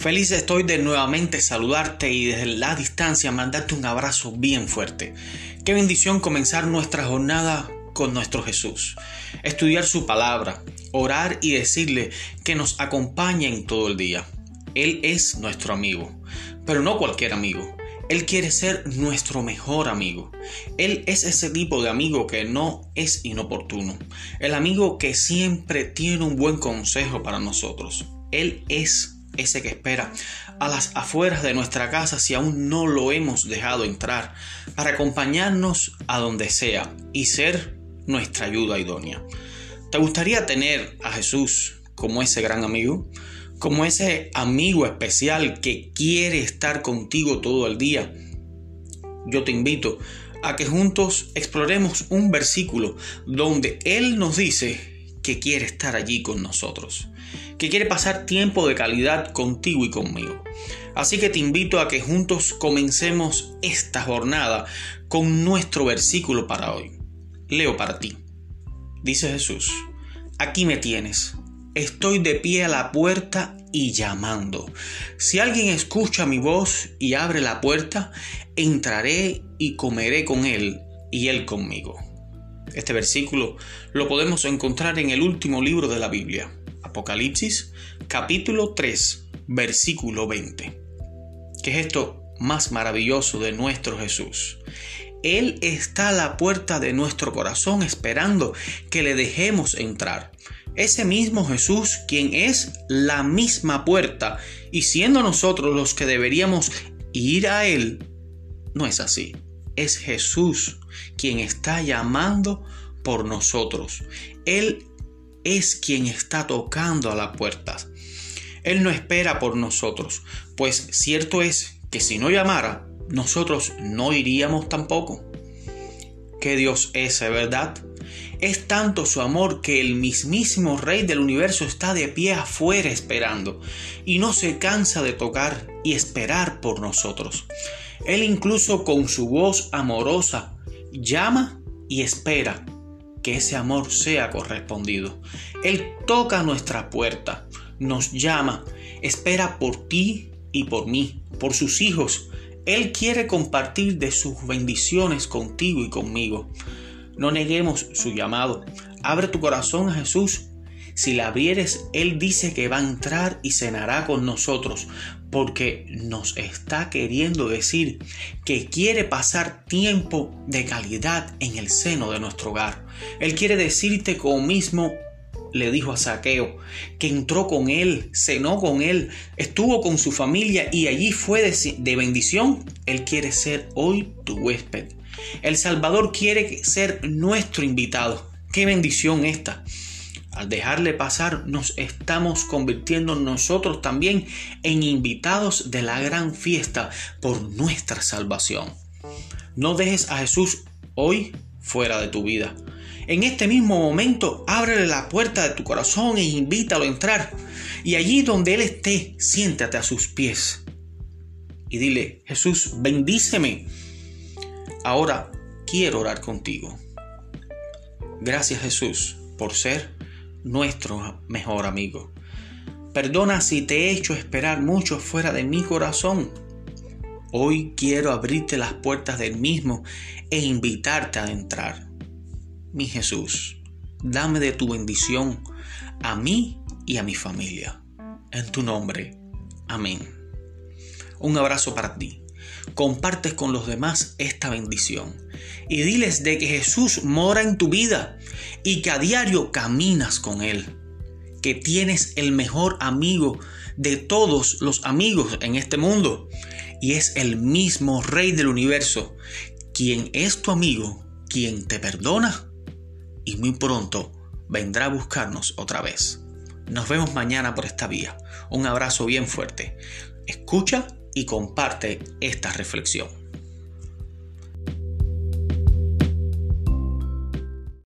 Feliz estoy de nuevamente saludarte y desde la distancia mandarte un abrazo bien fuerte. Qué bendición comenzar nuestra jornada con nuestro Jesús. Estudiar su palabra, orar y decirle que nos acompañe en todo el día. Él es nuestro amigo, pero no cualquier amigo. Él quiere ser nuestro mejor amigo. Él es ese tipo de amigo que no es inoportuno. El amigo que siempre tiene un buen consejo para nosotros. Él es ese que espera a las afueras de nuestra casa si aún no lo hemos dejado entrar, para acompañarnos a donde sea y ser nuestra ayuda idónea. ¿Te gustaría tener a Jesús como ese gran amigo? Como ese amigo especial que quiere estar contigo todo el día. Yo te invito a que juntos exploremos un versículo donde Él nos dice que quiere estar allí con nosotros, que quiere pasar tiempo de calidad contigo y conmigo. Así que te invito a que juntos comencemos esta jornada con nuestro versículo para hoy. Leo para ti. Dice Jesús, aquí me tienes, estoy de pie a la puerta y llamando. Si alguien escucha mi voz y abre la puerta, entraré y comeré con él y él conmigo. Este versículo lo podemos encontrar en el último libro de la Biblia, Apocalipsis, capítulo 3, versículo 20. ¿Qué es esto más maravilloso de nuestro Jesús? Él está a la puerta de nuestro corazón esperando que le dejemos entrar. Ese mismo Jesús quien es la misma puerta y siendo nosotros los que deberíamos ir a Él, no es así es Jesús quien está llamando por nosotros. Él es quien está tocando a la puerta. Él no espera por nosotros, pues cierto es que si no llamara, nosotros no iríamos tampoco. Que Dios es, ¿verdad? Es tanto su amor que el mismísimo Rey del universo está de pie afuera esperando y no se cansa de tocar y esperar por nosotros. Él incluso con su voz amorosa llama y espera que ese amor sea correspondido. Él toca nuestra puerta, nos llama, espera por ti y por mí, por sus hijos. Él quiere compartir de sus bendiciones contigo y conmigo. No neguemos su llamado. Abre tu corazón a Jesús. Si la abrieres, Él dice que va a entrar y cenará con nosotros, porque nos está queriendo decir que quiere pasar tiempo de calidad en el seno de nuestro hogar. Él quiere decirte como mismo le dijo a Saqueo, que entró con él, cenó con él, estuvo con su familia y allí fue de, de, bendición. Él quiere ser hoy tu huésped. El Salvador quiere ser nuestro invitado. Qué bendición esta. Al dejarle pasar, nos estamos convirtiendo nosotros también en invitados de la gran fiesta por nuestra salvación. No dejes a Jesús hoy fuera de tu vida. En este mismo momento, ábrele la puerta de tu corazón e invítalo a entrar. Y allí donde Él esté, siéntate a sus pies. Y dile, Jesús, bendíceme. Ahora quiero orar contigo. Gracias Jesús por ser nuestro mejor amigo. Perdona si te he hecho esperar mucho fuera de mi corazón. Hoy quiero abrirte las puertas del mismo e invitarte a entrar. Mi Jesús, dame de tu bendición a mí y a mi familia. En tu nombre. Amén. Un abrazo para ti. Compartes con los demás esta bendición y diles de que Jesús mora en tu vida y que a diario caminas con Él, que tienes el mejor amigo de todos los amigos en este mundo y es el mismo Rey del universo, quien es tu amigo, quien te perdona y muy pronto vendrá a buscarnos otra vez. Nos vemos mañana por esta vía. Un abrazo bien fuerte. Escucha y comparte esta reflexión.